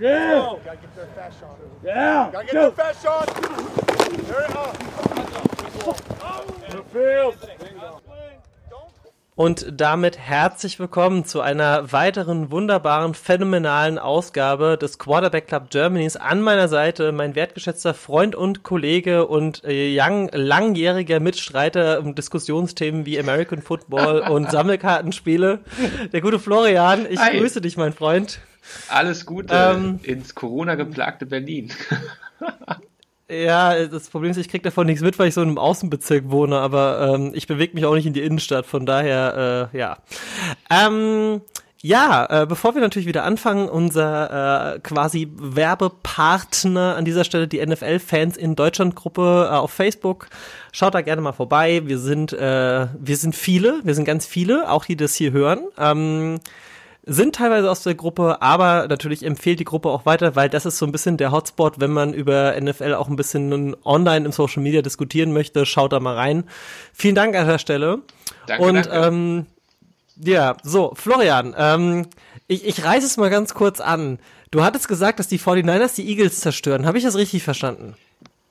Yeah. Gotta get their fast shot. Yeah. Gotta get their fast shot. There it Und damit herzlich willkommen zu einer weiteren wunderbaren, phänomenalen Ausgabe des Quarterback Club Germanys. An meiner Seite mein wertgeschätzter Freund und Kollege und äh, young, langjähriger Mitstreiter um Diskussionsthemen wie American Football und Sammelkartenspiele, der gute Florian. Ich Hi. grüße dich, mein Freund. Alles Gute Ähm, ins Corona-geplagte Berlin. Ja, das Problem ist, ich krieg davon nichts mit, weil ich so in einem Außenbezirk wohne, aber ähm, ich bewege mich auch nicht in die Innenstadt, von daher, äh, ja. Ähm, ja, äh, bevor wir natürlich wieder anfangen, unser äh, quasi Werbepartner an dieser Stelle, die NFL-Fans in Deutschland-Gruppe äh, auf Facebook, schaut da gerne mal vorbei. Wir sind, äh, wir sind viele, wir sind ganz viele, auch die das hier hören. Ähm, sind teilweise aus der Gruppe, aber natürlich empfiehlt die Gruppe auch weiter, weil das ist so ein bisschen der Hotspot, wenn man über NFL auch ein bisschen online im Social Media diskutieren möchte, schaut da mal rein. Vielen Dank an der Stelle. Danke, Und danke. ähm, ja, so, Florian, ähm, ich, ich reiße es mal ganz kurz an. Du hattest gesagt, dass die 49ers die Eagles zerstören. Habe ich das richtig verstanden?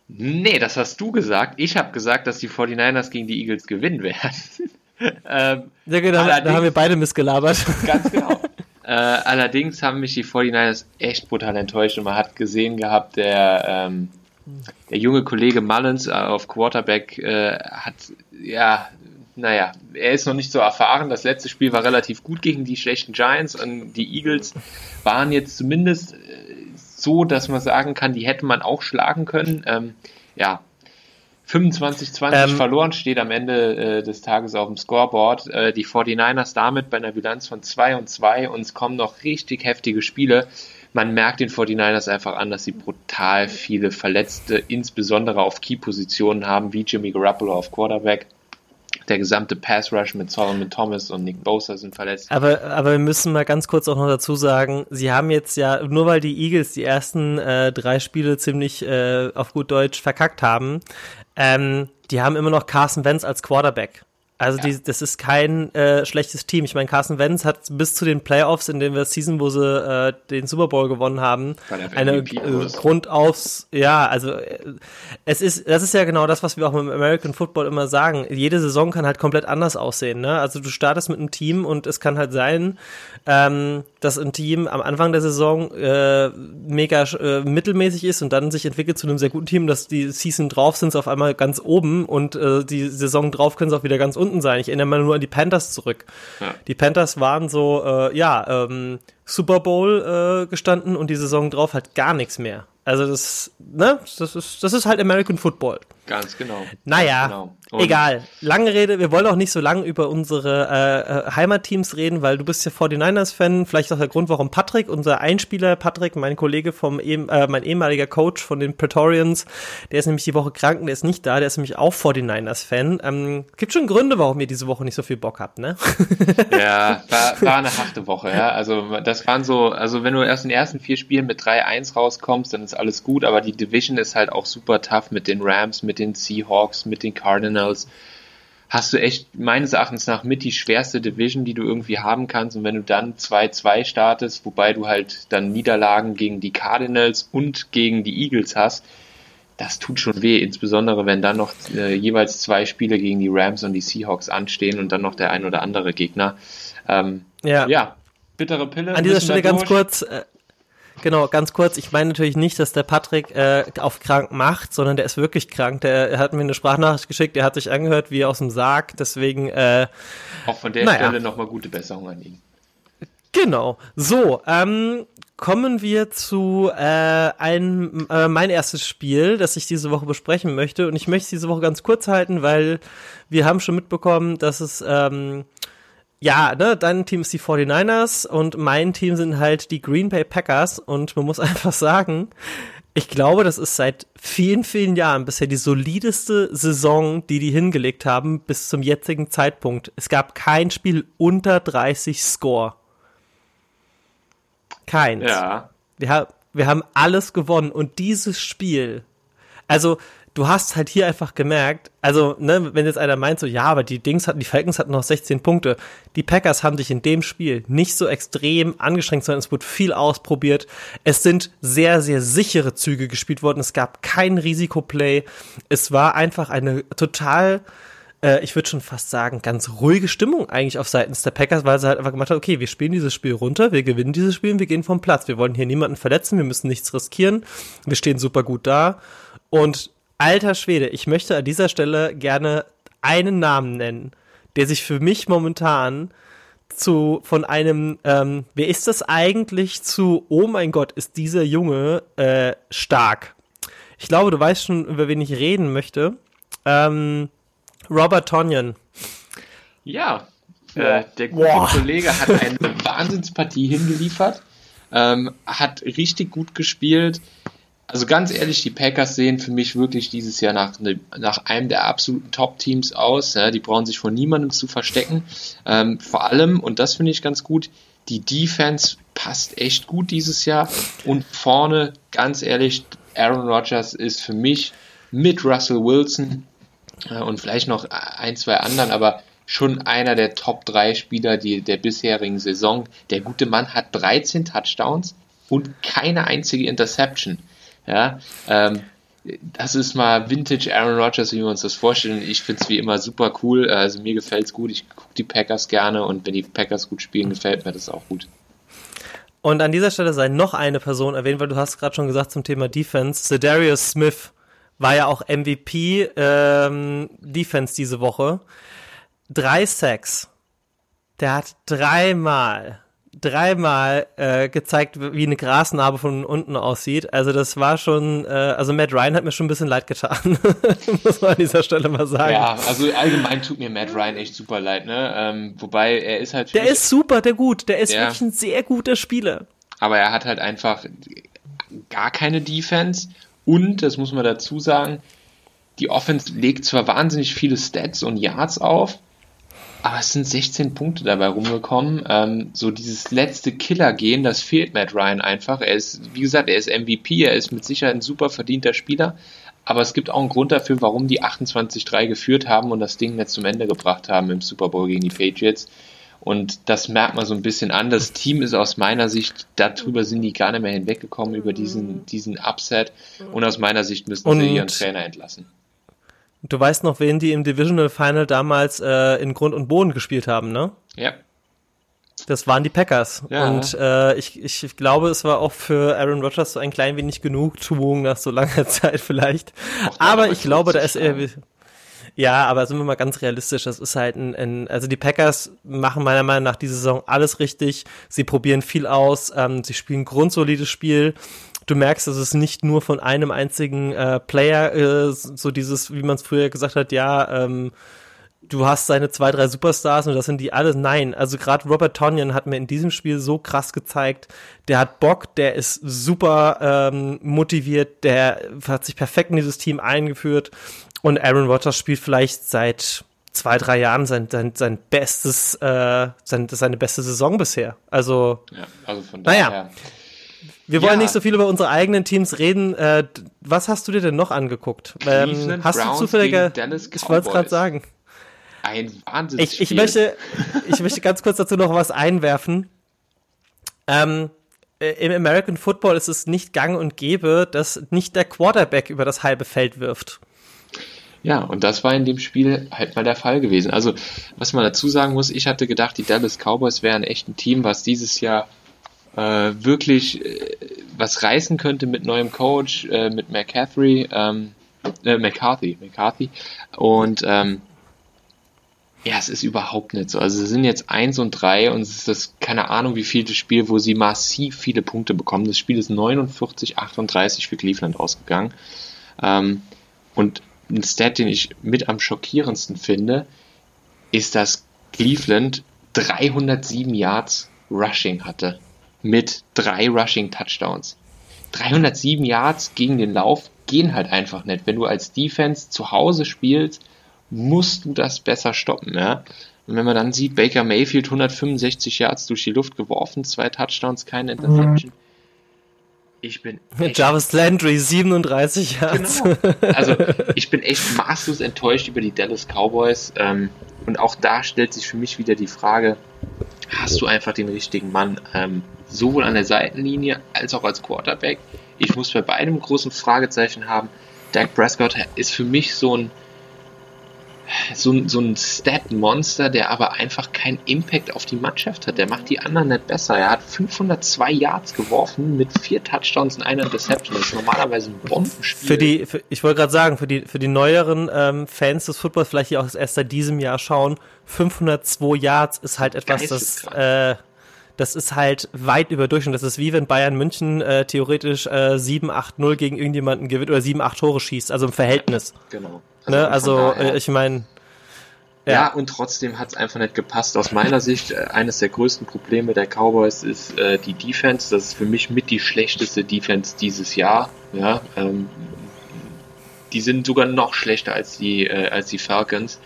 Nee, das hast du gesagt. Ich habe gesagt, dass die 49ers gegen die Eagles gewinnen werden. ähm, Ja, genau, da, haben wir beide missgelabert. ganz genau. Äh, allerdings haben mich die 49ers echt brutal enttäuscht und man hat gesehen gehabt, der, ähm, der junge Kollege Mullins äh, auf Quarterback äh, hat, ja, naja, er ist noch nicht so erfahren. Das letzte Spiel war relativ gut gegen die schlechten Giants und die Eagles waren jetzt zumindest äh, so, dass man sagen kann, die hätte man auch schlagen können. Ähm, ja, 25-20 Ähm, verloren steht am Ende äh, des Tages auf dem Scoreboard. Äh, die 49ers damit bei einer Bilanz von 2 und 2 und es kommen noch richtig heftige Spiele. Man merkt den 49ers einfach an, dass sie brutal viele Verletzte, insbesondere auf Key-Positionen haben, wie Jimmy Garoppolo auf Quarterback. Der gesamte Pass-Rush mit Solomon Thomas und Nick Bosa sind verletzt. Aber, aber wir müssen mal ganz kurz auch noch dazu sagen, sie haben jetzt ja, nur weil die Eagles die ersten äh, drei Spiele ziemlich äh, auf gut Deutsch verkackt haben, ähm, die haben immer noch Carson Wentz als Quarterback. Also die, das ist kein äh, schlechtes Team. Ich meine, Carson Wentz hat bis zu den Playoffs, in der Season, wo sie äh, den Super Bowl gewonnen haben, eine äh, Grundaufs, ja, also äh, es ist, das ist ja genau das, was wir auch mit American Football immer sagen. Jede Saison kann halt komplett anders aussehen. Ne? Also du startest mit einem Team und es kann halt sein, ähm, dass ein Team am Anfang der Saison äh, mega äh, mittelmäßig ist und dann sich entwickelt zu einem sehr guten Team, dass die Season drauf sind, sie auf einmal ganz oben und äh, die Saison drauf können sie auch wieder ganz unten sein. Ich erinnere mal nur an die Panthers zurück. Ja. Die Panthers waren so, äh, ja, ähm, Super Bowl äh, gestanden und die Saison drauf halt gar nichts mehr. Also das, ne, das ist, das ist halt American Football. Ganz genau. Naja, Ganz genau. Und egal. Lange Rede, wir wollen auch nicht so lange über unsere äh, äh, Heimatteams reden, weil du bist ja 49ers-Fan. Vielleicht auch der Grund, warum Patrick, unser Einspieler Patrick, mein Kollege vom, ehem- äh, mein ehemaliger Coach von den Praetorians, der ist nämlich die Woche krank und der ist nicht da, der ist nämlich auch 49ers-Fan. Ähm, gibt schon Gründe, warum ihr diese Woche nicht so viel Bock habt, ne? Ja, war, war eine harte Woche, ja. Also das waren so, also wenn du erst in den ersten vier Spielen mit 3-1 rauskommst, dann ist alles gut, aber die Division ist halt auch super tough mit den Rams, mit den Seahawks, mit den Cardinals. Hast du echt meines Erachtens nach mit die schwerste Division, die du irgendwie haben kannst. Und wenn du dann 2-2 startest, wobei du halt dann Niederlagen gegen die Cardinals und gegen die Eagles hast, das tut schon weh, insbesondere wenn dann noch äh, jeweils zwei Spiele gegen die Rams und die Seahawks anstehen und dann noch der ein oder andere Gegner. Ähm, Ja. ja, bittere Pille. An dieser Stelle ganz kurz, äh, genau, ganz kurz, ich meine natürlich nicht, dass der Patrick äh, auf krank macht, sondern der ist wirklich krank. Der er hat mir eine Sprachnachricht geschickt, der hat sich angehört wie aus dem Sarg, deswegen, äh, Auch von der Naja. Stelle nochmal gute Besserung an ihn. genau. So, ähm, kommen wir zu äh, einem, äh, mein erstes Spiel, das ich diese Woche besprechen möchte. Und ich möchte es diese Woche ganz kurz halten, weil wir haben schon mitbekommen, dass es, ähm, ja, ne, dein Team ist die 49ers und mein Team sind halt die Green Bay Packers und man muss einfach sagen, ich glaube, das ist seit vielen, vielen Jahren bisher die solideste Saison, die die hingelegt haben bis zum jetzigen Zeitpunkt. Es gab kein Spiel unter 30 Score. Keins. Ja, Wir, ha wir haben alles gewonnen und dieses Spiel, also du hast halt hier einfach gemerkt, also, ne, wenn jetzt einer meint so, ja, aber die Dings hatten, die Falcons hatten noch 16 Punkte. Die Packers haben sich in dem Spiel nicht so extrem angestrengt, sondern es wurde viel ausprobiert. Es sind sehr, sehr sichere Züge gespielt worden. Es gab kein Risikoplay. Es war einfach eine total, äh, ich würde schon fast sagen, ganz ruhige Stimmung eigentlich auf seitens der Packers, weil sie halt einfach gemacht haben, okay, wir spielen dieses Spiel runter, wir gewinnen dieses Spiel und wir gehen vom Platz. Wir wollen hier niemanden verletzen, wir müssen nichts riskieren. Wir stehen super gut da. Und alter Schwede, ich möchte an dieser Stelle gerne einen Namen nennen, der sich für mich momentan zu von einem, ähm, wer ist das eigentlich zu, oh mein Gott, ist dieser Junge äh, stark. Ich glaube, du weißt schon, über wen ich reden möchte. Ähm, Robert Tonyan. Ja, äh, der gute Boah. Kollege hat eine Wahnsinnspartie hingeliefert, ähm, hat richtig gut gespielt, also ganz ehrlich, die Packers sehen für mich wirklich dieses Jahr nach, ne, nach einem der absoluten Top-Teams aus. Ja, die brauchen sich vor niemandem zu verstecken. Ähm, vor allem, und das finde ich ganz gut, die Defense passt echt gut dieses Jahr. Und vorne, ganz ehrlich, Aaron Rodgers ist für mich mit Russell Wilson äh, und vielleicht noch ein, zwei anderen, aber schon einer der Top 3 Spieler der bisherigen Saison. Der gute Mann hat 13 Touchdowns und keine einzige Interception. Ja, ähm, das ist mal Vintage Aaron Rodgers, wie wir uns das vorstellen. Ich finde es wie immer super cool. Also mir gefällt es gut. Ich gucke die Packers gerne und wenn die Packers gut spielen, gefällt mir das auch gut. Und an dieser Stelle sei noch eine Person erwähnt, weil du hast gerade schon gesagt zum Thema Defense. Sedarius Smith war ja auch MVP ähm, Defense diese Woche. Drei Sacks. Der hat dreimal dreimal äh, gezeigt, wie eine Grasnarbe von unten aussieht. Also das war schon, äh, also Matt Ryan hat mir schon ein bisschen leid getan, muss man an dieser Stelle mal sagen. Ja, also allgemein tut mir Matt Ryan echt super leid, ne? Ähm, wobei er ist halt. Der ist super, der gut, der ist ja. wirklich ein sehr guter Spieler. Aber er hat halt einfach gar keine Defense und, das muss man dazu sagen, die Offense legt zwar wahnsinnig viele Stats und Yards auf, aber es sind 16 Punkte dabei rumgekommen. Ähm, so dieses letzte Killer-Gehen, das fehlt Matt Ryan einfach. Er ist, wie gesagt, er ist MVP, er ist mit Sicherheit ein super verdienter Spieler. Aber es gibt auch einen Grund dafür, warum die 28-3 geführt haben und das Ding jetzt zum Ende gebracht haben im Super Bowl gegen die Patriots. Und das merkt man so ein bisschen an. Das Team ist aus meiner Sicht, darüber sind die gar nicht mehr hinweggekommen, über diesen, diesen Upset. Und aus meiner Sicht müssen sie ihren Trainer entlassen. Du weißt noch, wen die im Divisional Final damals äh, in Grund und Boden gespielt haben, ne? Ja. Das waren die Packers. Ja. Und äh, ich, ich glaube, es war auch für Aaron Rodgers so ein klein wenig Genugtuung nach so langer Zeit vielleicht. Aber ich glaube, da ist er. Ja, aber sind wir mal ganz realistisch, das ist halt ein, ein, also die Packers machen meiner Meinung nach diese Saison alles richtig. Sie probieren viel aus, ähm, sie spielen ein grundsolides Spiel du merkst, dass es nicht nur von einem einzigen äh, Player äh, so dieses, wie man es früher gesagt hat, ja, ähm, du hast seine zwei, drei Superstars und das sind die alle. Nein, also gerade Robert Tonyan hat mir in diesem Spiel so krass gezeigt, der hat Bock, der ist super ähm, motiviert, der hat sich perfekt in dieses Team eingeführt und Aaron Rodgers spielt vielleicht seit zwei, drei Jahren sein, sein, sein bestes, äh, sein, seine beste Saison bisher. Also, ja, also von daher. Naja. Wir wollen ja. nicht so viel über unsere eigenen Teams reden. Äh, was hast du dir denn noch angeguckt? Ähm, hast Browns du zufälliger? Ich wollte es gerade sagen. Ein Wahnsinnsspiel. Ich, ich, möchte, ich möchte ganz kurz dazu noch was einwerfen. Ähm, äh, Im American Football ist es nicht gang und gäbe, dass nicht der Quarterback über das halbe Feld wirft. Ja, und das war in dem Spiel halt mal der Fall gewesen. Also, was man dazu sagen muss, ich hatte gedacht, die Dallas Cowboys wären echt ein Team, was dieses Jahr äh, wirklich äh, was reißen könnte mit neuem Coach, äh, mit McCaffrey, ähm, äh, McCarthy, McCarthy. Und ähm, ja, es ist überhaupt nicht so. Also sie sind jetzt eins und drei und es ist das, keine Ahnung, wie viel das Spiel, wo sie massiv viele Punkte bekommen. Das Spiel ist 49, 38 für Cleveland ausgegangen. Ähm, und ein Stat, den ich mit am schockierendsten finde, ist, dass Cleveland 307 Yards Rushing hatte mit drei Rushing Touchdowns. 307 Yards gegen den Lauf gehen halt einfach nicht. Wenn du als Defense zu Hause spielst, musst du das besser stoppen, ja. Und wenn man dann sieht, Baker Mayfield 165 Yards durch die Luft geworfen, zwei Touchdowns, keine Interception. Ich bin Jarvis Landry, 37 Yards. Genau. Also ich bin echt maßlos enttäuscht über die Dallas Cowboys. Ähm, und auch da stellt sich für mich wieder die Frage, hast du einfach den richtigen Mann, ähm, sowohl an der Seitenlinie als auch als Quarterback? Ich muss bei beidem großen Fragezeichen haben. Dak Prescott ist für mich so ein so, ein, so ein Stat-Monster, der aber einfach keinen Impact auf die Mannschaft hat. Der macht die anderen nicht besser. Er hat 502 Yards geworfen mit vier Touchdowns und einer Interception. Das ist normalerweise ein Bombenspiel. Für die, für, ich wollte gerade sagen, für die, für die neueren ähm, Fans des Footballs, vielleicht die auch erst seit diesem Jahr schauen, 502 Yards ist halt etwas, das, äh, das ist halt weit über Durchschnitt. Das ist wie wenn Bayern München äh, theoretisch äh, 7-8-0 gegen irgendjemanden gewinnt oder 7-8 Tore schießt, also im Verhältnis. Genau. Also, ne? also daher, ich meine. Ja. ja. und trotzdem hat es einfach nicht gepasst. Aus meiner Sicht, äh, eines der größten Probleme der Cowboys ist äh, die Defense. Das ist für mich mit die schlechteste Defense dieses Jahr. Ja, ähm, die sind sogar noch schlechter als die, äh, als die Falcons.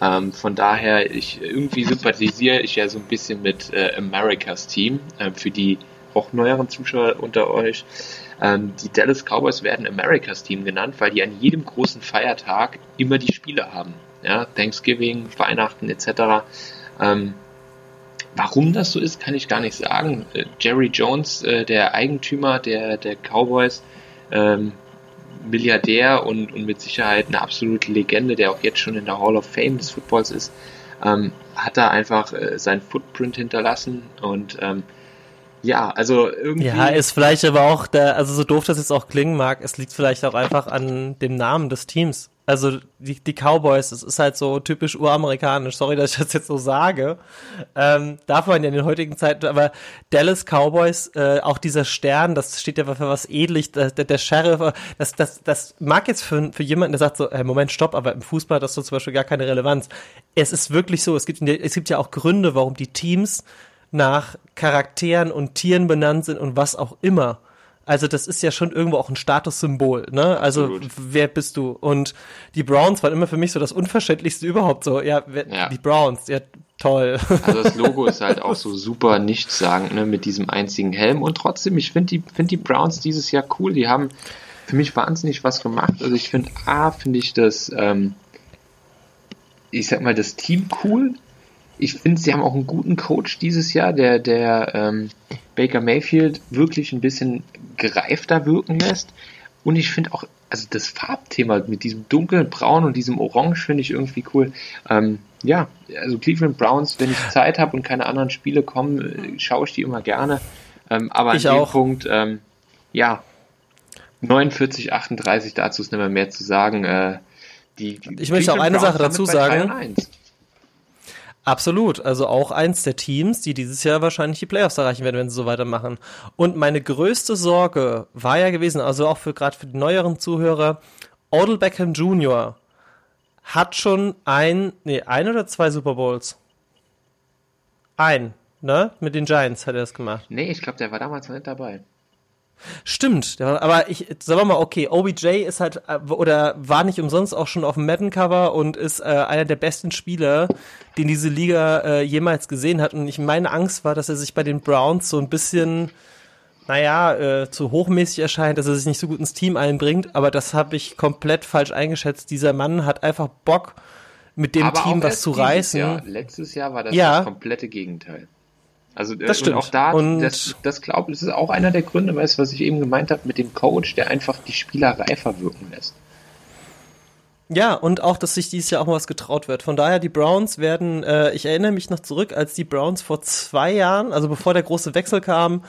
Ähm, von daher, ich irgendwie sympathisiere ich ja so ein bisschen mit äh, Americas Team äh, für die auch neueren Zuschauer unter euch. Ähm, die Dallas Cowboys werden Americas Team genannt, weil die an jedem großen Feiertag immer die Spiele haben. Ja, Thanksgiving, Weihnachten etc. Ähm, warum das so ist, kann ich gar nicht sagen. Äh, Jerry Jones, äh, der Eigentümer der, der Cowboys, ähm, Milliardär und, und mit Sicherheit eine absolute Legende, der auch jetzt schon in der Hall of Fame des Footballs ist, ähm, hat da einfach äh, sein Footprint hinterlassen und ähm, ja, also irgendwie. Ja, ist vielleicht aber auch der, also so doof das jetzt auch klingen mag, es liegt vielleicht auch einfach an dem Namen des Teams. Also die, die Cowboys, das ist halt so typisch uramerikanisch. Sorry, dass ich das jetzt so sage. Ähm, darf man ja in den heutigen Zeiten, aber Dallas Cowboys, äh, auch dieser Stern, das steht ja für was edlich, der, der, Sheriff, das, das, das mag jetzt für, für jemanden, der sagt so, äh, Moment, stopp, aber im Fußball hat das so zum Beispiel gar keine Relevanz. Es ist wirklich so, es gibt, es gibt ja auch Gründe, warum die Teams nach Charakteren und Tieren benannt sind und was auch immer. Also das ist ja schon irgendwo auch ein Statussymbol, ne? Also Absolut. wer bist du? Und die Browns waren immer für mich so das Unverständlichste überhaupt so. Ja, wer, ja. die Browns, ja toll. Also das Logo ist halt auch so super nichtssagend, ne? Mit diesem einzigen Helm. Und trotzdem, ich finde die, finde die Browns dieses Jahr cool. Die haben für mich wahnsinnig was gemacht. Also ich finde, A, finde ich das, ähm, ich sag mal, das Team cool ich finde, sie haben auch einen guten Coach dieses Jahr, der, der ähm, Baker Mayfield wirklich ein bisschen gereifter wirken lässt. Und ich finde auch, also das Farbthema mit diesem dunklen Braun und diesem Orange finde ich irgendwie cool. Ähm, ja, also Cleveland Browns, wenn ich Zeit habe und keine anderen Spiele kommen, äh, schaue ich die immer gerne. Ähm, aber ich an dem auch. Punkt, ähm, ja, 49, 38, dazu ist nicht mehr mehr zu sagen. Äh, die, die ich möchte auch eine Browns Sache dazu sagen. Absolut. Also auch eins der Teams, die dieses Jahr wahrscheinlich die Playoffs erreichen werden, wenn sie so weitermachen. Und meine größte Sorge war ja gewesen, also auch für gerade für die neueren Zuhörer, Odell Beckham Jr. hat schon ein, nee, ein oder zwei Super Bowls. Ein, ne? Mit den Giants hat er das gemacht. Nee, ich glaube, der war damals noch nicht dabei. Stimmt, aber ich sagen wir mal, okay, OBJ ist halt äh, oder war nicht umsonst auch schon auf dem Madden-Cover und ist äh, einer der besten Spieler, den diese Liga äh, jemals gesehen hat. Und ich meine Angst war, dass er sich bei den Browns so ein bisschen, naja, äh, zu hochmäßig erscheint, dass er sich nicht so gut ins Team einbringt. Aber das habe ich komplett falsch eingeschätzt. Dieser Mann hat einfach Bock, mit dem aber Team was zu reißen. Jahr. Letztes Jahr war das ja. das komplette Gegenteil. Also äh, das stimmt. auch da, und das, das glaube ich, ist auch einer der Gründe, weißt was ich eben gemeint habe, mit dem Coach, der einfach die Spieler reifer wirken lässt. Ja, und auch, dass sich dieses Jahr auch mal was getraut wird. Von daher, die Browns werden, äh, ich erinnere mich noch zurück, als die Browns vor zwei Jahren, also bevor der große Wechsel kam,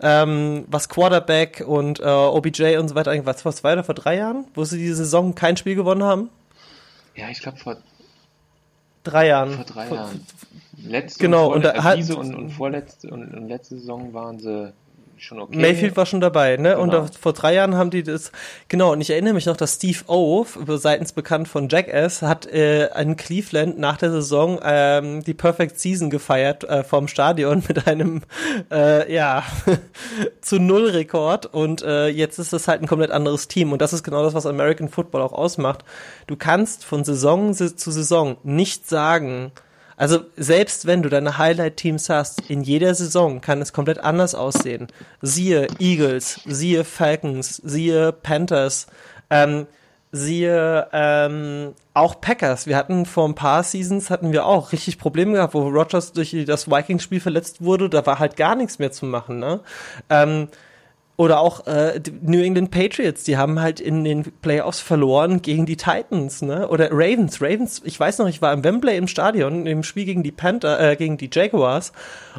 ähm, was Quarterback und äh, OBJ und so weiter, was vor zwei oder vor drei Jahren, wo sie diese Saison kein Spiel gewonnen haben? Ja, ich glaube vor drei Jahren. Vor drei Jahren. Letzte genau, und, und, da, äh, diese und, und vorletzte und, und letzte Saison waren sie schon okay. Mayfield war schon dabei, ne? Genau. Und da, vor drei Jahren haben die das, genau, und ich erinnere mich noch, dass Steve O, seitens bekannt von Jackass, hat äh, in Cleveland nach der Saison ähm, die Perfect Season gefeiert äh, vom Stadion mit einem, äh, ja, zu Null Rekord und äh, jetzt ist es halt ein komplett anderes Team und das ist genau das, was American Football auch ausmacht. Du kannst von Saison zu Saison nicht sagen, Also selbst wenn du deine Highlight-Teams hast, in jeder Saison kann es komplett anders aussehen. Siehe Eagles, siehe Falcons, siehe Panthers, ähm, siehe ähm, auch Packers. Wir hatten vor ein paar Seasons hatten wir auch richtig Probleme gehabt, wo Rogers durch das Vikings-Spiel verletzt wurde. Da war halt gar nichts mehr zu machen. Ne? Ähm, oder auch äh, New England Patriots, die haben halt in den Playoffs verloren gegen die Titans, ne? Oder Ravens. Ravens, ich weiß noch, ich war im Wembley im Stadion im Spiel gegen die Panther, äh, gegen die Jaguars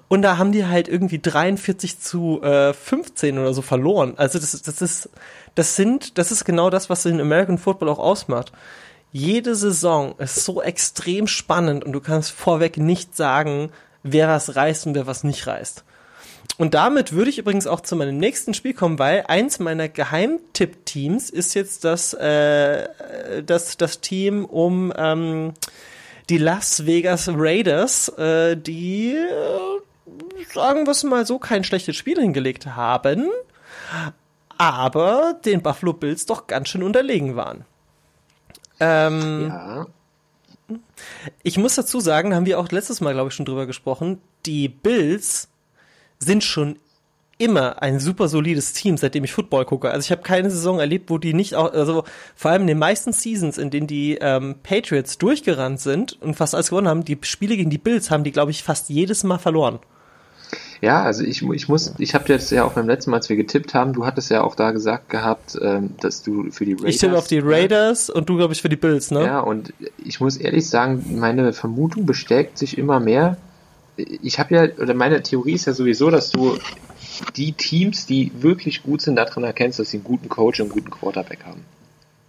und da haben die halt irgendwie 43 zu äh, 15 oder so verloren. Also das, das ist, das sind, das ist genau das, was den American Football auch ausmacht. Jede Saison ist so extrem spannend und du kannst vorweg nicht sagen, wer was reißt und wer was nicht reißt. Und damit würde ich übrigens auch zu meinem nächsten Spiel kommen, weil eins meiner Geheimtipp-Teams ist jetzt das, äh, das, das Team um ähm, die Las Vegas Raiders, äh, die, äh, sagen wir es mal so, kein schlechtes Spiel hingelegt haben, aber den Buffalo Bills doch ganz schön unterlegen waren. Ähm, ja. Ich muss dazu sagen, haben wir auch letztes Mal, glaube ich, schon drüber gesprochen, die Bills sind schon immer ein super solides Team, seitdem ich Football gucke. Also ich habe keine Saison erlebt, wo die nicht auch, also vor allem in den meisten Seasons, in denen die ähm, Patriots durchgerannt sind und fast alles gewonnen haben, die Spiele gegen die Bills haben die, glaube ich, fast jedes Mal verloren. Ja, also ich, ich muss, ich habe jetzt ja auch beim letzten Mal, als wir getippt haben, du hattest ja auch da gesagt gehabt, ähm, dass du für die Raiders. Ich tippe auf die Raiders und du, glaube ich, für die Bills, ne? Ja, und ich muss ehrlich sagen, meine Vermutung bestärkt sich immer mehr, ich habe ja, oder meine Theorie ist ja sowieso, dass du die Teams, die wirklich gut sind, daran erkennst, dass sie einen guten Coach und einen guten Quarterback haben.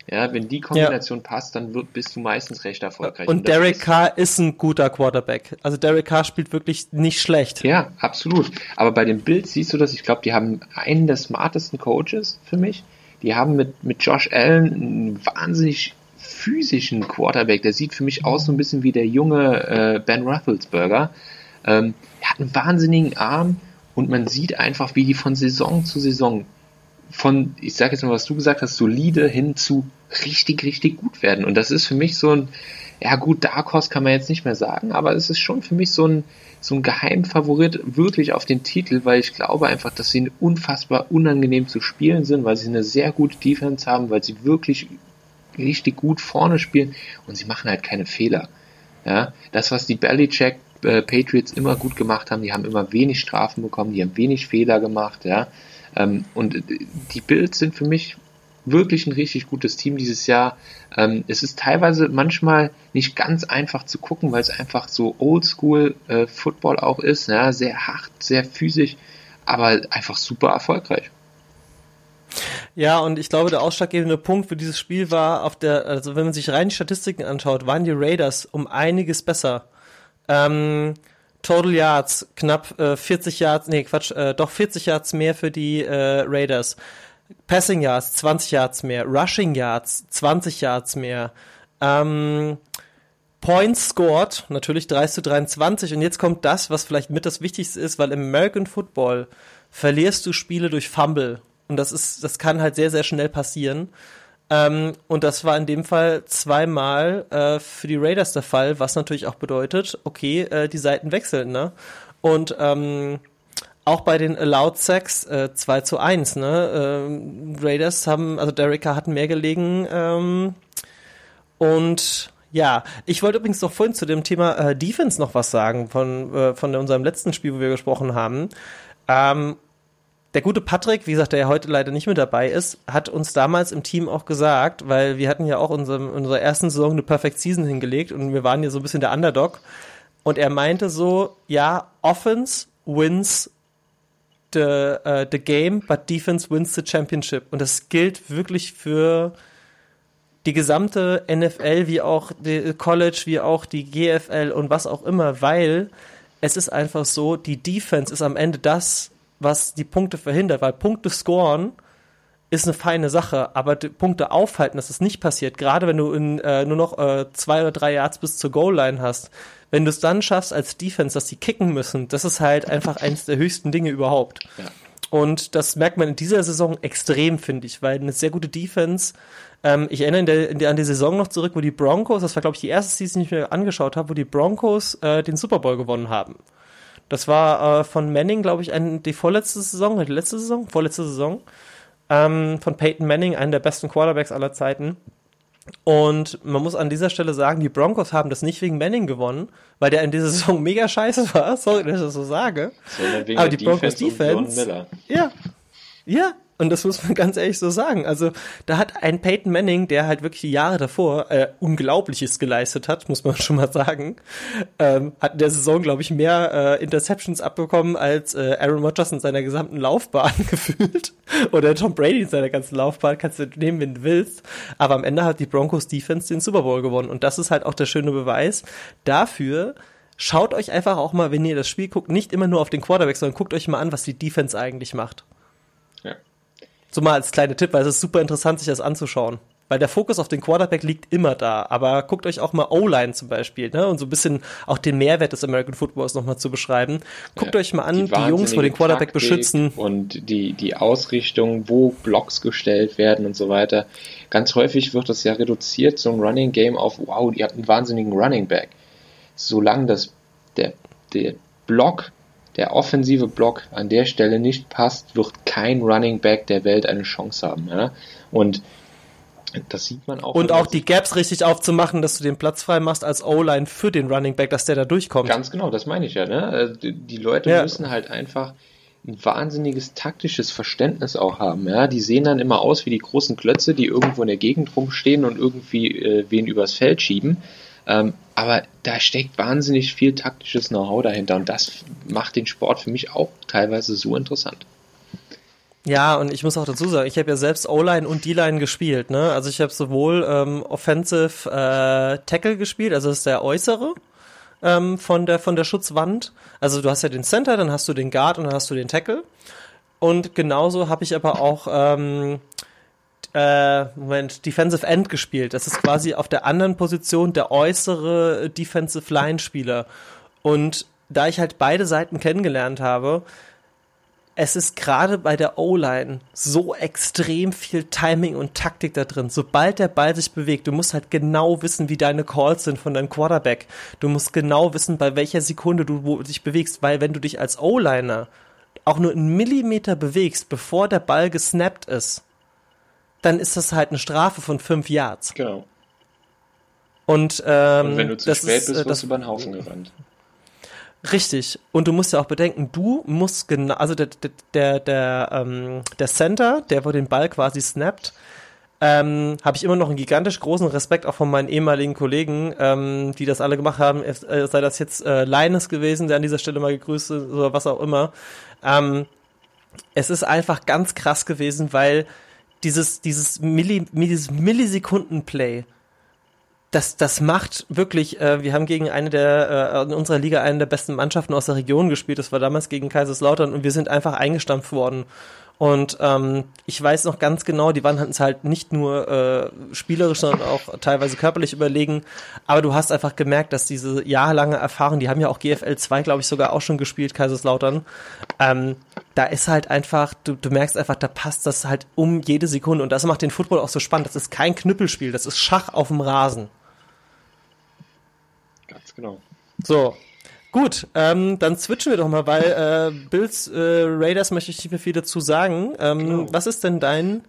Ja, wenn die Kombination ja. passt, dann wird, bist du meistens recht erfolgreich. Und, und Derek Carr ist ein guter Quarterback. Also Derek Carr spielt wirklich nicht schlecht. Ja, absolut. Aber bei den Bills siehst du das, ich glaube, die haben einen der smartesten Coaches für mich. Die haben mit, mit Josh Allen einen wahnsinnig physischen Quarterback. Der sieht für mich aus so ein bisschen wie der junge äh, Ben Roethlisberger. Ähm, er hat einen wahnsinnigen Arm und man sieht einfach, wie die von Saison zu Saison von, ich sage jetzt mal, was du gesagt hast, solide hin zu richtig, richtig gut werden. Und das ist für mich so ein, ja gut, Dark Horse kann man jetzt nicht mehr sagen, aber es ist schon für mich so ein, so ein Geheimfavorit wirklich auf den Titel, weil ich glaube einfach, dass sie unfassbar unangenehm zu spielen sind, weil sie eine sehr gute Defense haben, weil sie wirklich richtig gut vorne spielen und sie machen halt keine Fehler. Ja, das, was die Belichick äh, Patriots immer gut gemacht haben. Die haben immer wenig Strafen bekommen, die haben wenig Fehler gemacht, ja. Ähm, und die Bills sind für mich wirklich ein richtig gutes Team dieses Jahr. Ähm, es ist teilweise manchmal nicht ganz einfach zu gucken, weil es einfach so Oldschool äh, Football auch ist, ja, sehr hart, sehr physisch, aber einfach super erfolgreich. Ja, und ich glaube, der ausschlaggebende Punkt für dieses Spiel war auf der, also wenn man sich rein die Statistiken anschaut, waren die Raiders um einiges besser. Ähm, Total Yards, knapp äh, 40 Yards, nee, Quatsch, äh, doch 40 Yards mehr für die äh, Raiders. Passing Yards, 20 Yards mehr. Rushing Yards, 20 Yards mehr. Ähm, Points scored, natürlich 3 zu 23. Und jetzt kommt das, was vielleicht mit das Wichtigste ist, weil im American Football verlierst du Spiele durch Fumble. Und das ist, das kann halt sehr, sehr schnell passieren. Ähm, und das war in dem Fall zweimal äh, für die Raiders der Fall, was natürlich auch bedeutet, okay, äh, die Seiten wechseln, ne? Und ähm, auch bei den Allowed Sacks äh, 2 zu 1, ne? Ähm, Raiders haben, also Carr hat mehr gelegen ähm, und ja, ich wollte übrigens noch vorhin zu dem Thema äh, Defense noch was sagen von, äh, von unserem letzten Spiel, wo wir gesprochen haben. Ähm, der gute Patrick, wie gesagt, der ja heute leider nicht mit dabei ist, hat uns damals im Team auch gesagt, weil wir hatten ja auch unserem, unserer ersten Saison eine Perfect Season hingelegt und wir waren ja so ein bisschen der Underdog. Und er meinte so, ja, Offense wins the, uh, the game, but Defense wins the championship. Und das gilt wirklich für die gesamte NFL, wie auch die College, wie auch die GFL und was auch immer, weil es ist einfach so, die Defense ist am Ende das, was die Punkte verhindert, weil Punkte scoren ist eine feine Sache, aber die Punkte aufhalten, dass es nicht passiert, gerade wenn du in, äh, nur noch äh, zwei oder drei Yards bis zur Goal-Line hast, wenn du es dann schaffst als Defense, dass sie kicken müssen, das ist halt einfach eins der höchsten Dinge überhaupt. Ja. und das merkt man in dieser Saison extrem, finde ich, weil eine sehr gute Defense. Ähm, ich erinnere in der, in der, an die Saison noch zurück, wo die Broncos, das war glaube ich die erste Season, die ich mir angeschaut habe, wo die Broncos äh, den Super Bowl gewonnen haben. Das war äh, von Manning, glaube ich, ein, die vorletzte Saison, die letzte Saison, vorletzte Saison. Ähm, von Peyton Manning, einen der besten Quarterbacks aller Zeiten. Und man muss an dieser Stelle sagen, die Broncos haben das nicht wegen Manning gewonnen, weil der in dieser Saison mega scheiße war. Sorry, dass ich das so sage. Aber die Broncos Defense. Ja. Ja, und das muss man ganz ehrlich so sagen. Also da hat ein Peyton Manning, der halt wirklich die Jahre davor äh, Unglaubliches geleistet hat, muss man schon mal sagen, ähm, hat in der Saison, glaube ich, mehr äh, Interceptions abbekommen als äh, Aaron Rodgers in seiner gesamten Laufbahn gefühlt. Oder Tom Brady in seiner ganzen Laufbahn, kannst du nehmen, wenn du willst. Aber am Ende hat die Broncos Defense den Super Bowl gewonnen. Und das ist halt auch der schöne Beweis dafür, Schaut euch einfach auch mal, wenn ihr das Spiel guckt, nicht immer nur auf den Quarterback, sondern guckt euch mal an, was die Defense eigentlich macht. So mal als kleiner Tipp, weil es ist super interessant, sich das anzuschauen. Weil der Fokus auf den Quarterback liegt immer da. Aber guckt euch auch mal O-Line zum Beispiel, ne? Und so ein bisschen auch den Mehrwert des American Footballs nochmal zu beschreiben. Guckt ja, euch mal an, die, die Jungs vor den Quarterback Taktik beschützen. Und die, die Ausrichtung, wo Blocks gestellt werden und so weiter. Ganz häufig wird das ja reduziert, ein Running Game auf, wow, ihr habt einen wahnsinnigen Running Back. Solange das, der, der Block der offensive Block an der Stelle nicht passt, wird kein Running Back der Welt eine Chance haben. Ja? Und das sieht man auch. Und auch die Gaps richtig aufzumachen, dass du den Platz frei machst als O-Line für den Running Back, dass der da durchkommt. Ganz genau, das meine ich ja. Ne? Also die Leute ja. müssen halt einfach ein wahnsinniges taktisches Verständnis auch haben. Ja? Die sehen dann immer aus wie die großen Klötze, die irgendwo in der Gegend rumstehen und irgendwie äh, wen übers Feld schieben. Ähm, aber da steckt wahnsinnig viel taktisches Know-how dahinter und das macht den Sport für mich auch teilweise so interessant. Ja, und ich muss auch dazu sagen, ich habe ja selbst O-Line und D-Line gespielt. Ne? Also ich habe sowohl ähm, Offensive äh, Tackle gespielt, also das ist der äußere ähm, von der von der Schutzwand. Also du hast ja den Center, dann hast du den Guard und dann hast du den Tackle. Und genauso habe ich aber auch ähm, äh, Moment, Defensive End gespielt. Das ist quasi auf der anderen Position der äußere Defensive Line Spieler. Und da ich halt beide Seiten kennengelernt habe, es ist gerade bei der O-Line so extrem viel Timing und Taktik da drin. Sobald der Ball sich bewegt, du musst halt genau wissen, wie deine Calls sind von deinem Quarterback. Du musst genau wissen, bei welcher Sekunde du dich bewegst, weil wenn du dich als O-Liner auch nur einen Millimeter bewegst, bevor der Ball gesnappt ist, dann ist das halt eine Strafe von fünf Yards. Genau. Und, ähm, Und wenn du zu spät ist, bist, äh, wirst du über den Haufen gerannt. Richtig. Und du musst ja auch bedenken, du musst genau, also der, der, der, ähm, der Center, der wo den Ball quasi snappt, ähm, habe ich immer noch einen gigantisch großen Respekt auch von meinen ehemaligen Kollegen, ähm, die das alle gemacht haben, äh, sei das jetzt äh, Linus gewesen, der an dieser Stelle mal gegrüßt ist oder was auch immer. Ähm, es ist einfach ganz krass gewesen, weil dieses, dieses, Milli, dieses Millisekunden-Play, das, das macht wirklich, äh, wir haben gegen eine der, äh, in unserer Liga eine der besten Mannschaften aus der Region gespielt, das war damals gegen Kaiserslautern und wir sind einfach eingestampft worden. Und ähm, ich weiß noch ganz genau, die waren halt nicht nur äh, spielerisch, sondern auch teilweise körperlich überlegen. Aber du hast einfach gemerkt, dass diese jahrelange Erfahrung, die haben ja auch GFL 2, glaube ich, sogar auch schon gespielt, Kaiserslautern. Ähm, da ist halt einfach, du, du merkst einfach, da passt das halt um jede Sekunde. Und das macht den Football auch so spannend. Das ist kein Knüppelspiel, das ist Schach auf dem Rasen. Ganz genau. So, Gut, ähm, dann switchen wir doch mal, weil äh, Bills äh, Raiders möchte ich nicht mehr viel dazu sagen. Ähm, genau. Was ist denn dein?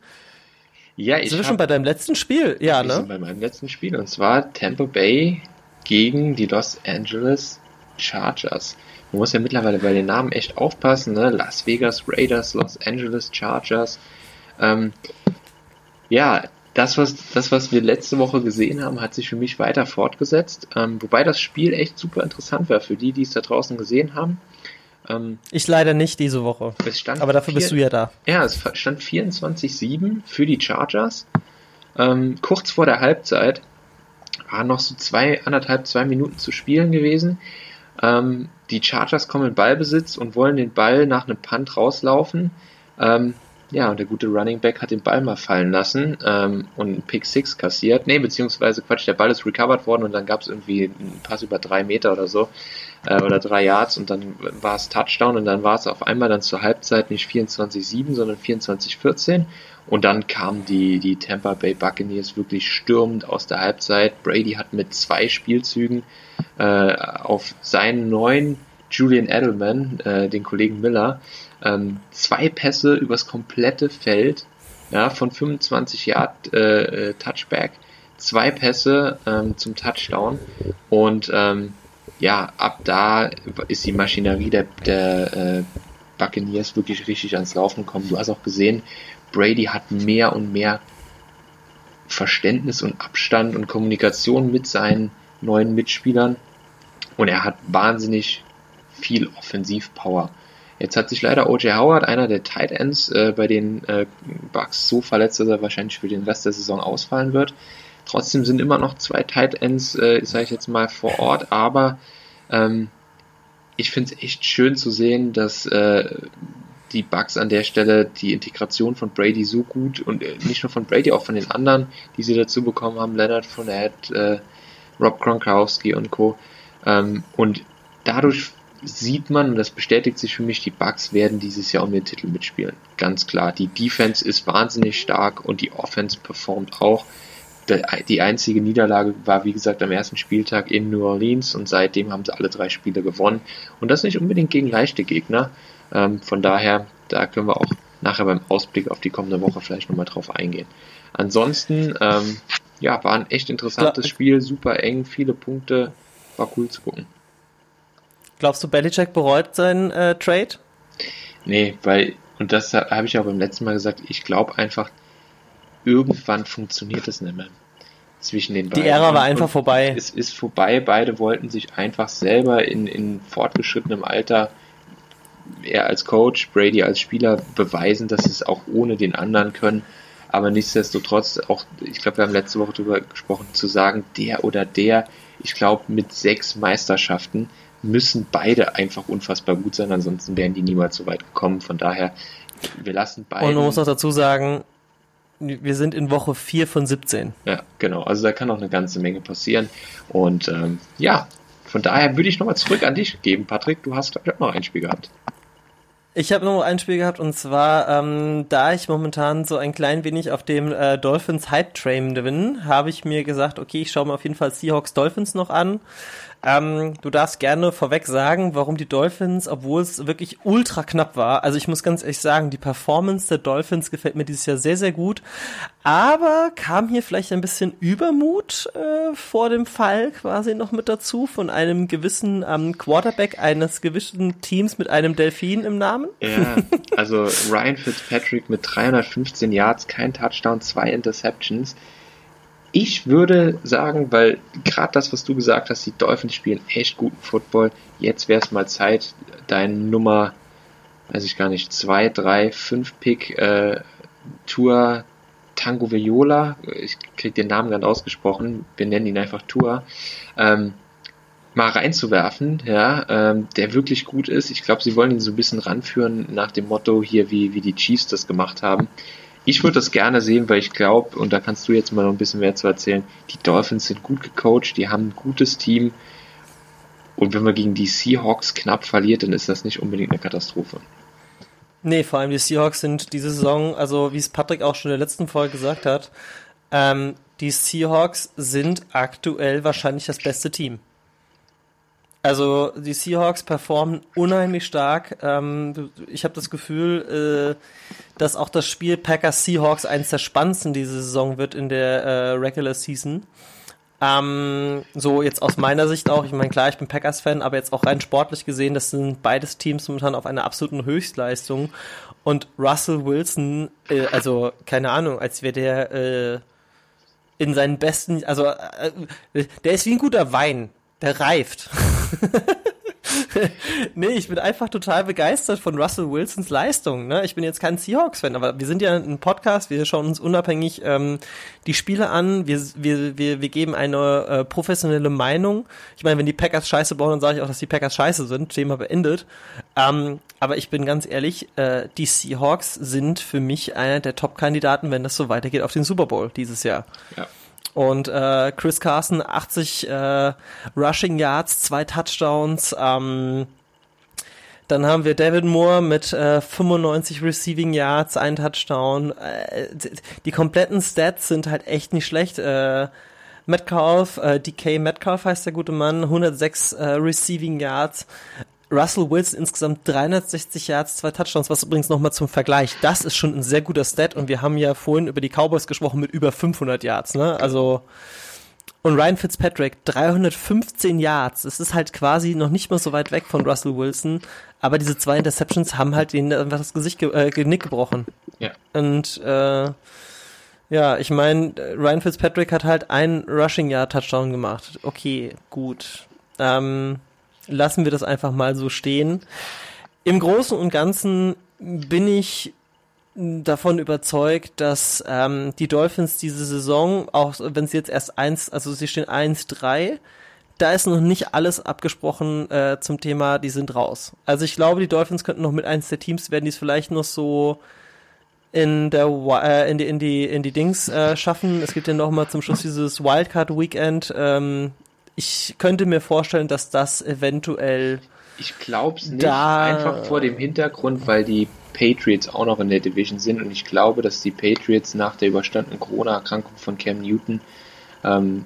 Ja, ich sind wir schon bei deinem letzten Spiel? Ja, ne? Bei meinem letzten Spiel und zwar Tampa Bay gegen die Los Angeles Chargers. Man muss ja mittlerweile bei den Namen echt aufpassen, ne? Las Vegas Raiders, Los Angeles Chargers. Ähm, ja, das was, das, was wir letzte Woche gesehen haben, hat sich für mich weiter fortgesetzt. Ähm, wobei das Spiel echt super interessant war für die, die es da draußen gesehen haben. Ähm, ich leider nicht diese Woche. aber dafür vier, bist du ja da. Ja, es stand 24-7 für die Chargers. Ähm, kurz vor der Halbzeit waren noch so zwei, anderthalb, zwei Minuten zu spielen gewesen. Ähm, die Chargers kommen in Ballbesitz und wollen den Ball nach einem Punt rauslaufen. Ja, und der gute Running Back hat den Ball mal fallen lassen ähm, und Pick Six kassiert. Nee, beziehungsweise Quatsch, der Ball ist recovered worden und dann gab es irgendwie einen Pass über drei Meter oder so äh, oder drei Yards und dann war es Touchdown und dann war es auf einmal dann zur Halbzeit nicht 24-7, sondern 24-14 und dann kamen die, die Tampa Bay Buccaneers wirklich stürmend aus der Halbzeit. Brady hat mit zwei Spielzügen äh, auf seinen neuen Julian Edelman, äh, den Kollegen Miller, ähm, zwei Pässe übers komplette Feld, ja, von 25 Yard äh, äh, Touchback, zwei Pässe ähm, zum Touchdown und ähm, ja, ab da ist die Maschinerie der, der äh, Buccaneers wirklich richtig ans Laufen gekommen. Du hast auch gesehen, Brady hat mehr und mehr Verständnis und Abstand und Kommunikation mit seinen neuen Mitspielern und er hat wahnsinnig viel Offensivpower. Jetzt hat sich leider O.J. Howard, einer der Tight Ends, äh, bei den äh, Bucks so verletzt, dass er wahrscheinlich für den Rest der Saison ausfallen wird. Trotzdem sind immer noch zwei Tight Ends, äh, sage ich jetzt mal, vor Ort, aber ähm, ich finde es echt schön zu sehen, dass äh, die Bucks an der Stelle die Integration von Brady so gut und äh, nicht nur von Brady, auch von den anderen, die sie dazu bekommen haben, Leonard Fournette, äh, Rob Gronkowski und Co. Ähm, und dadurch sieht man, und das bestätigt sich für mich, die Bucks werden dieses Jahr um den Titel mitspielen. Ganz klar. Die Defense ist wahnsinnig stark und die Offense performt auch. Die einzige Niederlage war, wie gesagt, am ersten Spieltag in New Orleans und seitdem haben sie alle drei Spiele gewonnen. Und das nicht unbedingt gegen leichte Gegner. Ähm, von daher, da können wir auch nachher beim Ausblick auf die kommende Woche vielleicht nochmal drauf eingehen. Ansonsten, ähm, ja, war ein echt interessantes Spiel, super eng, viele Punkte, war cool zu gucken. Glaubst du, Belichick bereut seinen äh, Trade? Nee, weil, und das habe ich auch beim letzten Mal gesagt, ich glaube einfach, irgendwann funktioniert es nicht mehr zwischen den beiden. Die Ära war einfach vorbei. Es ist vorbei, beide wollten sich einfach selber in, in fortgeschrittenem Alter, er als Coach, Brady als Spieler, beweisen, dass sie es auch ohne den anderen können. Aber nichtsdestotrotz, auch, ich glaube, wir haben letzte Woche darüber gesprochen, zu sagen, der oder der, ich glaube, mit sechs Meisterschaften müssen beide einfach unfassbar gut sein, ansonsten wären die niemals so weit gekommen. Von daher, wir lassen beide. Und man muss auch dazu sagen, wir sind in Woche 4 von 17. Ja, genau. Also da kann auch eine ganze Menge passieren. Und ähm, ja, von daher würde ich nochmal zurück an dich geben, Patrick. Du hast noch ein Spiel gehabt. Ich habe noch ein Spiel gehabt und zwar, ähm, da ich momentan so ein klein wenig auf dem äh, Dolphins Hype Train bin, habe ich mir gesagt, okay, ich schaue mir auf jeden Fall Seahawks Dolphins noch an. Ähm, du darfst gerne vorweg sagen, warum die Dolphins, obwohl es wirklich ultra knapp war, also ich muss ganz ehrlich sagen, die Performance der Dolphins gefällt mir dieses Jahr sehr, sehr gut, aber kam hier vielleicht ein bisschen Übermut äh, vor dem Fall quasi noch mit dazu von einem gewissen ähm, Quarterback eines gewissen Teams mit einem Delfin im Namen? Ja, also Ryan Fitzpatrick mit 315 Yards, kein Touchdown, zwei Interceptions ich würde sagen, weil gerade das, was du gesagt hast, die Dolphins spielen echt guten Football. Jetzt wäre es mal Zeit, dein Nummer, weiß ich gar nicht, 2, 3, 5 Pick äh, Tour Tango Viola, ich kriege den Namen gerade ausgesprochen, wir nennen ihn einfach Tour, ähm, mal reinzuwerfen, ja, ähm, der wirklich gut ist. Ich glaube, sie wollen ihn so ein bisschen ranführen nach dem Motto hier, wie, wie die Chiefs das gemacht haben ich würde das gerne sehen, weil ich glaube, und da kannst du jetzt mal noch ein bisschen mehr zu erzählen, die Dolphins sind gut gecoacht, die haben ein gutes Team. Und wenn man gegen die Seahawks knapp verliert, dann ist das nicht unbedingt eine Katastrophe. Nee, vor allem die Seahawks sind diese Saison, also wie es Patrick auch schon in der letzten Folge gesagt hat, ähm, die Seahawks sind aktuell wahrscheinlich das beste Team. Also die Seahawks performen unheimlich stark. Ähm, ich habe das Gefühl, äh, dass auch das Spiel Packers Seahawks eines der spannendsten diese Saison wird in der äh, Regular Season. Ähm, so jetzt aus meiner Sicht auch. Ich meine, klar, ich bin Packers-Fan, aber jetzt auch rein sportlich gesehen, das sind beides Teams momentan auf einer absoluten Höchstleistung. Und Russell Wilson, äh, also keine Ahnung, als wäre der äh, in seinen besten, also äh, der ist wie ein guter Wein der reift. nee, ich bin einfach total begeistert von Russell Wilsons Leistung. Ne? Ich bin jetzt kein Seahawks-Fan, aber wir sind ja ein Podcast, wir schauen uns unabhängig ähm, die Spiele an, wir, wir, wir, wir geben eine äh, professionelle Meinung. Ich meine, wenn die Packers scheiße bauen, dann sage ich auch, dass die Packers scheiße sind, Thema beendet. Ähm, aber ich bin ganz ehrlich, äh, die Seahawks sind für mich einer der Top-Kandidaten, wenn das so weitergeht, auf den Super Bowl dieses Jahr. Ja. Und äh, Chris Carson 80 äh, Rushing Yards, zwei Touchdowns. Ähm, dann haben wir David Moore mit äh, 95 Receiving Yards, ein Touchdown. Äh, die kompletten Stats sind halt echt nicht schlecht. Äh, Metcalf, äh, DK Metcalf heißt der gute Mann, 106 äh, Receiving Yards. Russell Wilson insgesamt 360 Yards, zwei Touchdowns, was übrigens nochmal zum Vergleich, das ist schon ein sehr guter Stat und wir haben ja vorhin über die Cowboys gesprochen mit über 500 Yards, ne? Also und Ryan Fitzpatrick 315 Yards, das ist halt quasi noch nicht mal so weit weg von Russell Wilson, aber diese zwei Interceptions haben halt ihnen einfach das Gesicht ge äh, Genick gebrochen. Ja. Und äh, ja, ich meine, Ryan Fitzpatrick hat halt einen Rushing Yard Touchdown gemacht. Okay, gut. Ähm, lassen wir das einfach mal so stehen. Im Großen und Ganzen bin ich davon überzeugt, dass ähm, die Dolphins diese Saison, auch wenn sie jetzt erst eins, also sie stehen 1-3, da ist noch nicht alles abgesprochen äh, zum Thema, die sind raus. Also ich glaube, die Dolphins könnten noch mit eins der Teams werden, die es vielleicht noch so in der äh, in die in die in die Dings äh, schaffen. Es gibt ja noch mal zum Schluss dieses Wildcard Weekend. Ähm, ich könnte mir vorstellen, dass das eventuell. Ich glaube es nicht, einfach vor dem Hintergrund, weil die Patriots auch noch in der Division sind und ich glaube, dass die Patriots nach der überstandenen Corona-Erkrankung von Cam Newton, ähm,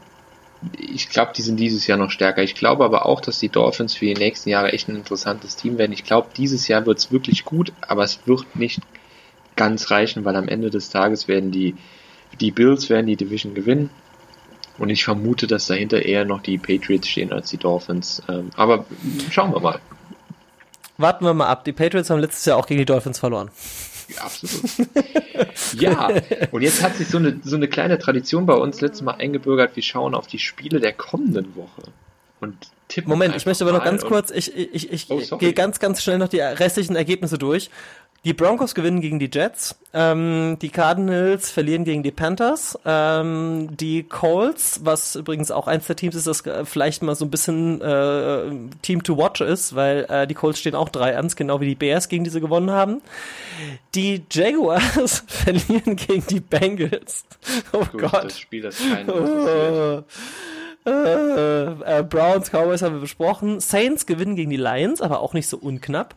ich glaube, die sind dieses Jahr noch stärker. Ich glaube aber auch, dass die Dolphins für die nächsten Jahre echt ein interessantes Team werden. Ich glaube, dieses Jahr wird es wirklich gut, aber es wird nicht ganz reichen, weil am Ende des Tages werden die, die Bills werden die Division gewinnen und ich vermute, dass dahinter eher noch die Patriots stehen als die Dolphins. Ähm, aber schauen wir mal. Warten wir mal ab. Die Patriots haben letztes Jahr auch gegen die Dolphins verloren. Ja, absolut. ja, und jetzt hat sich so eine, so eine kleine Tradition bei uns letztes Mal eingebürgert. Wir schauen auf die Spiele der kommenden Woche. Und tippen Moment, ich möchte aber noch ganz kurz, ich, ich, ich, ich oh, gehe ganz, ganz schnell noch die restlichen Ergebnisse durch. Die Broncos gewinnen gegen die Jets, ähm, die Cardinals verlieren gegen die Panthers, ähm, die Colts, was übrigens auch eins der Teams ist, das vielleicht mal so ein bisschen äh, Team to watch ist, weil äh, die Colts stehen auch 3-1, genau wie die Bears, gegen die sie gewonnen haben. Die Jaguars verlieren gegen die Bengals. Oh Gut, Gott. Das Spiel, das keinen. Äh, äh, Browns, Cowboys haben wir besprochen. Saints gewinnen gegen die Lions, aber auch nicht so unknapp.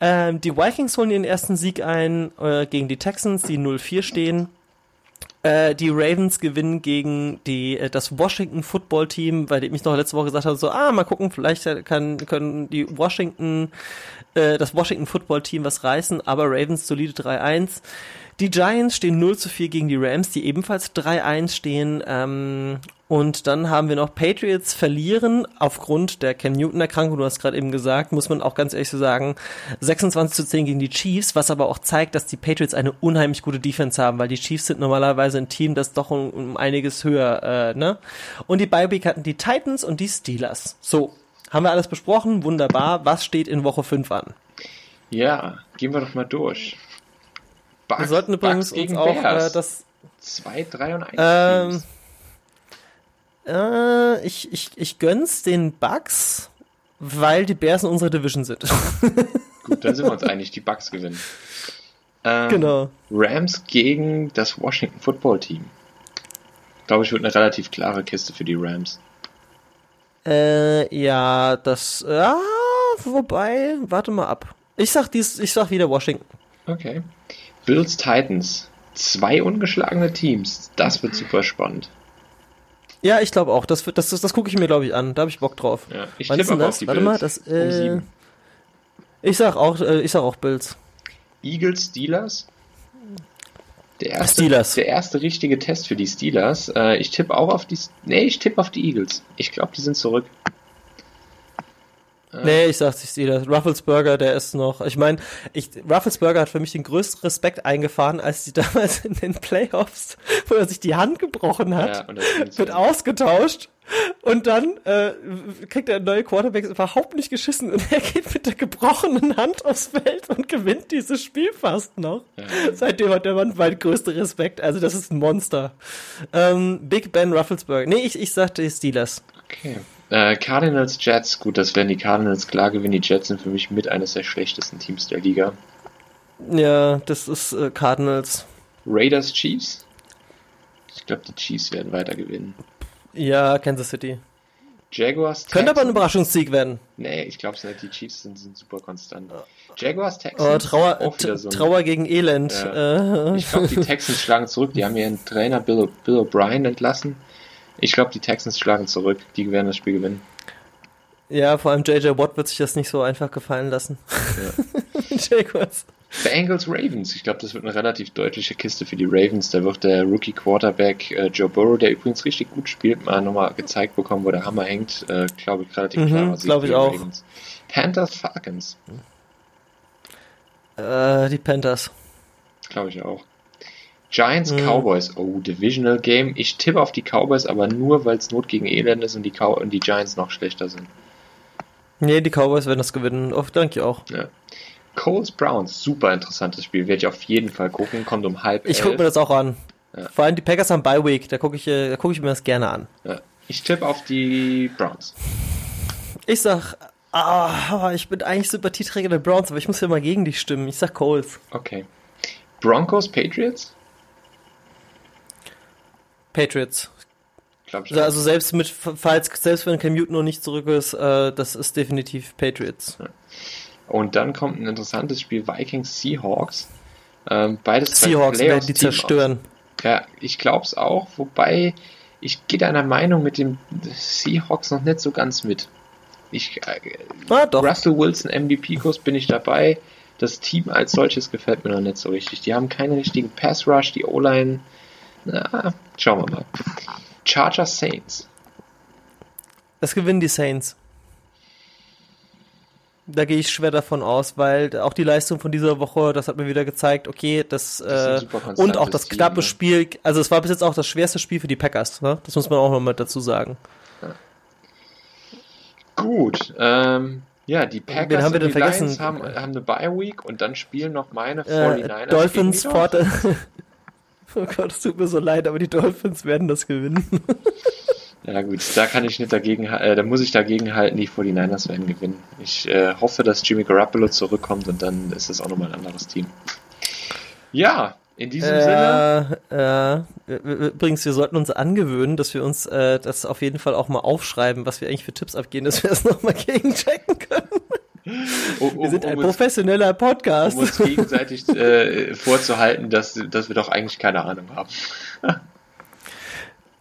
Ähm, die Vikings holen ihren ersten Sieg ein äh, gegen die Texans, die 0-4 stehen. Äh, die Ravens gewinnen gegen die, äh, das Washington Football Team, dem ich noch letzte Woche gesagt habe, so, ah, mal gucken, vielleicht kann, können die Washington, äh, das Washington Football Team was reißen, aber Ravens solide 3-1. Die Giants stehen 0 zu 4 gegen die Rams, die ebenfalls 3-1 stehen. Ähm, und dann haben wir noch Patriots verlieren aufgrund der Cam Newton Erkrankung. Du hast gerade eben gesagt, muss man auch ganz ehrlich so sagen, 26 zu 10 gegen die Chiefs, was aber auch zeigt, dass die Patriots eine unheimlich gute Defense haben, weil die Chiefs sind normalerweise ein Team, das doch um, um einiges höher, äh, ne? Und die Bye hatten die Titans und die Steelers. So, haben wir alles besprochen, wunderbar. Was steht in Woche 5 an? Ja, gehen wir doch mal durch. Bugs, wir sollten übrigens uns auch äh, das 2, 3 und 1 ähm, äh, ich, ich, ich gönn's den Bugs, weil die Bears in unserer Division sind. Gut, dann sind wir uns einig, die Bugs gewinnen. Ähm, genau. Rams gegen das Washington Football Team. Glaube ich, wird eine relativ klare Kiste für die Rams. Äh, ja, das, ja, wobei, warte mal ab. Ich sag dies, ich sag wieder Washington. Okay. Bills Titans. Zwei ungeschlagene Teams. Das wird super spannend. Ja, ich glaube auch. Das, das, das, das gucke ich mir, glaube ich, an. Da habe ich Bock drauf. Ja, ich ist denn das? Warte mal, das. Äh, um ich sag auch, äh, ich sag auch Bills. Eagles, Steelers. Der erste, Steelers. der erste richtige Test für die Steelers. Äh, ich tippe auch auf die. Nee, ich tippe auf die Eagles. Ich glaube, die sind zurück. Äh, Nee, ich sag's nicht Steelers. Rufflesburger, der ist noch. Ich meine, ich, Rufflesburger hat für mich den größten Respekt eingefahren, als die damals in den Playoffs, wo er sich die Hand gebrochen hat, Ja, das so. wird ausgetauscht. Und dann äh, kriegt der neue Quarterback überhaupt nicht geschissen und er geht mit der gebrochenen Hand aufs Feld und gewinnt dieses Spiel fast noch. Seitdem hat der Mann meinen größten Respekt. Also das ist ein Monster. Ähm, Big Ben Rufflesburger. Nee, ich, ich sagte Steelers. Okay. Äh, Cardinals, Jets, gut, das werden die Cardinals klar gewinnen. Die Jets sind für mich mit eines der schlechtesten Teams der Liga. Ja, das ist äh, Cardinals. Raiders, Chiefs. Ich glaube, die Chiefs werden weiter gewinnen. Ja, Kansas City. Jaguars, Könnte aber ein Texans. Überraschungssieg werden. Nee, ich glaube nicht. Die Chiefs sind, sind super konstant. Jaguars, Oh, Texans. Trauer, auch wieder T- so Trauer gegen Elend. Äh, Ich glaube, die Texans schlagen zurück. Die haben ihren Trainer Bill, Bill O'Brien entlassen. Ich glaube, die Texans schlagen zurück. Die werden das Spiel gewinnen. ja, vor allem JJ Watt wird sich das nicht so einfach gefallen lassen. Jaguars. Bengals, Ravens. Ich glaube, das wird eine relativ deutliche Kiste für die Ravens. Da wird der Rookie Quarterback äh, Joe Burrow, der übrigens richtig gut spielt, mal nochmal gezeigt bekommen, wo der Hammer hängt. Äh, glaube ich, relativ Mhm, klarer Sieg glaub für ich auch. Ravens. Panthers, Falcons. Äh, die Panthers. Glaube ich auch. Giants, Mhm. Cowboys. Oh, Divisional Game. Ich tippe auf die Cowboys, aber nur, weil es Not gegen Elend ist und die, Cow und die Giants noch schlechter sind. Nee, die Cowboys werden das gewinnen. Oh, danke auch. Ja. Colts, Browns. Super interessantes Spiel. Werde ich auf jeden Fall gucken. Kommt um halb Ich gucke mir das auch an. Ja. Vor allem die Packers haben Bye Week. Da gucke ich, äh, da guck ich mir das gerne an. Ja. Ich tippe auf die Browns. Ich sag, ah, ich bin eigentlich Sympathieträger der Browns, aber ich muss ja mal gegen dich stimmen. Ich sag Coles. Okay. Broncos, Patriots? Patriots. Also, also selbst mit, falls, selbst wenn Cam Newton noch nicht zurück ist, äh, das ist definitiv Patriots. Und dann kommt ein interessantes Spiel Vikings, Seahawks. Ähm, beides Seahawks werden die zerstören. aus. Ja, ich glaube es auch, wobei ich gehe deiner Meinung mit dem Seahawks noch nicht so ganz mit. Ich, äh, Ah, doch. Russell Wilson MVP-Kurs bin ich dabei. Das Team als solches gefällt mir noch nicht so richtig. Die haben keinen richtigen Pass-Rush, die O-Line. Na, schauen wir mal. Chargers Saints. Das gewinnen die Saints. Da gehe ich schwer davon aus, weil auch die Leistung von dieser Woche, das hat mir wieder gezeigt, okay, das, ein äh, und auch das Team, knappe ne? Spiel, also es war bis jetzt auch das schwerste Spiel für die Packers, ne? Das muss man auch noch mal dazu sagen. Gut. Ähm, ja, die Packers Wen haben wir denn vergessen? Lions haben, haben eine Bye Week und dann spielen noch meine Äh, 49ers. Dolphins, gegen die Fort Dolphins. Oh Gott, es tut mir so leid, aber die Dolphins werden das gewinnen. Ja gut, da kann ich nicht dagegen, äh, da muss ich dagegen halten, die 49ers werden gewinnen. Ich äh, hoffe, dass Jimmy Garoppolo zurückkommt und dann ist es auch nochmal ein anderes Team. Ja, in diesem Sinne, Äh, äh, übrigens, wir sollten uns angewöhnen, dass wir uns äh, das auf jeden Fall auch mal aufschreiben, was wir eigentlich für Tipps abgeben, dass wir das nochmal gegenchecken können. Um, um, Wir sind ein um, uns, professioneller Podcast. um uns gegenseitig äh, vorzuhalten, dass, dass wir doch eigentlich keine Ahnung haben.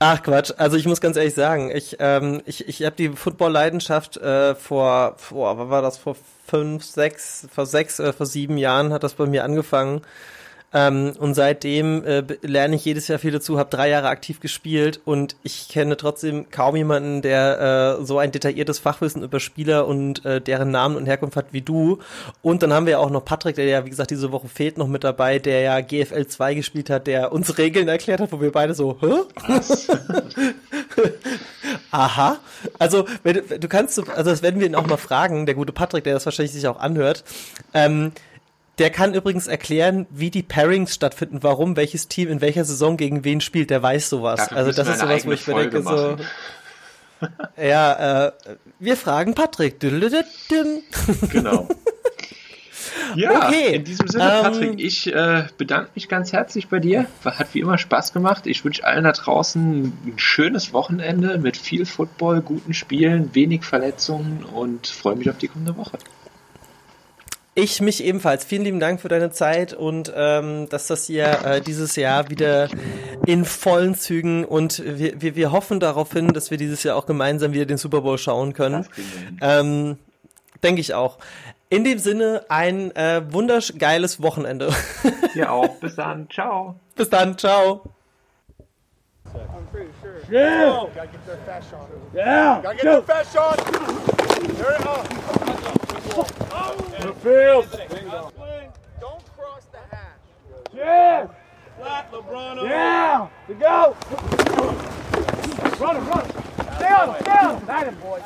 Ach Quatsch, also ich muss ganz ehrlich sagen, ich ähm, ich ich habe die Football-Leidenschaft äh, vor vor was war das vor fünf sechs vor sechs äh, vor sieben Jahren hat das bei mir angefangen ähm, und seitdem äh, lerne ich jedes Jahr viel dazu, habe drei Jahre aktiv gespielt und ich kenne trotzdem kaum jemanden, der äh, so ein detailliertes Fachwissen über Spieler und äh, deren Namen und Herkunft hat wie du. Und dann haben wir ja auch noch Patrick, der ja wie gesagt diese Woche fehlt noch mit dabei, der ja GFL 2 gespielt hat, der uns Regeln erklärt hat, wo wir beide so, hä? Was? Aha. Also, wenn, du- kannst, so- also das werden wir ihn auch mal fragen, der gute Patrick, der das wahrscheinlich sich auch anhört. Ähm, der kann übrigens erklären, wie die Pairings stattfinden, warum welches Team in welcher Saison gegen wen spielt, der weiß sowas. Dafür also das ist sowas, wo ich mir denke, so. Ja, äh, wir fragen Patrick. Genau. Ja, Okay, in diesem Sinne, ähm, Patrick, ich äh, bedanke mich ganz herzlich bei dir. Hat wie immer Spaß gemacht. Ich wünsche allen da draußen ein schönes Wochenende mit viel Football, guten Spielen, wenig Verletzungen und freue mich auf die kommende Woche. Ich mich ebenfalls. Vielen lieben Dank für deine Zeit und ähm, dass das hier äh, dieses Jahr wieder in vollen Zügen und wir, wir, wir hoffen darauf hin, dass wir dieses Jahr auch gemeinsam wieder den Super Bowl schauen können. Ähm, Denke ich auch. In dem Sinne ein äh, wundergeiles Wochenende. Ja auch. Bis dann. Ciao. Bis dann. Ciao. I'm pretty sure. Yeah. Oh, gotta get their fast. Yeah. Gotta get Go. their fast shot. It is. The field. Don't cross the hash. Yeah. Flat LeBron. Yeah. To go. Run him, run. Stay on him, stay on him. That him, boys.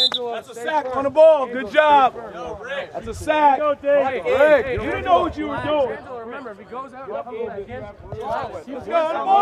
Angela, That's a sack on the ball. Angela, Good job. Yo, Rick. That's a sack. Go, Dave. Rick, you didn't know what you were doing. Angela, remember, if he goes out, up, up, up, up, up, up, up, up, up, up,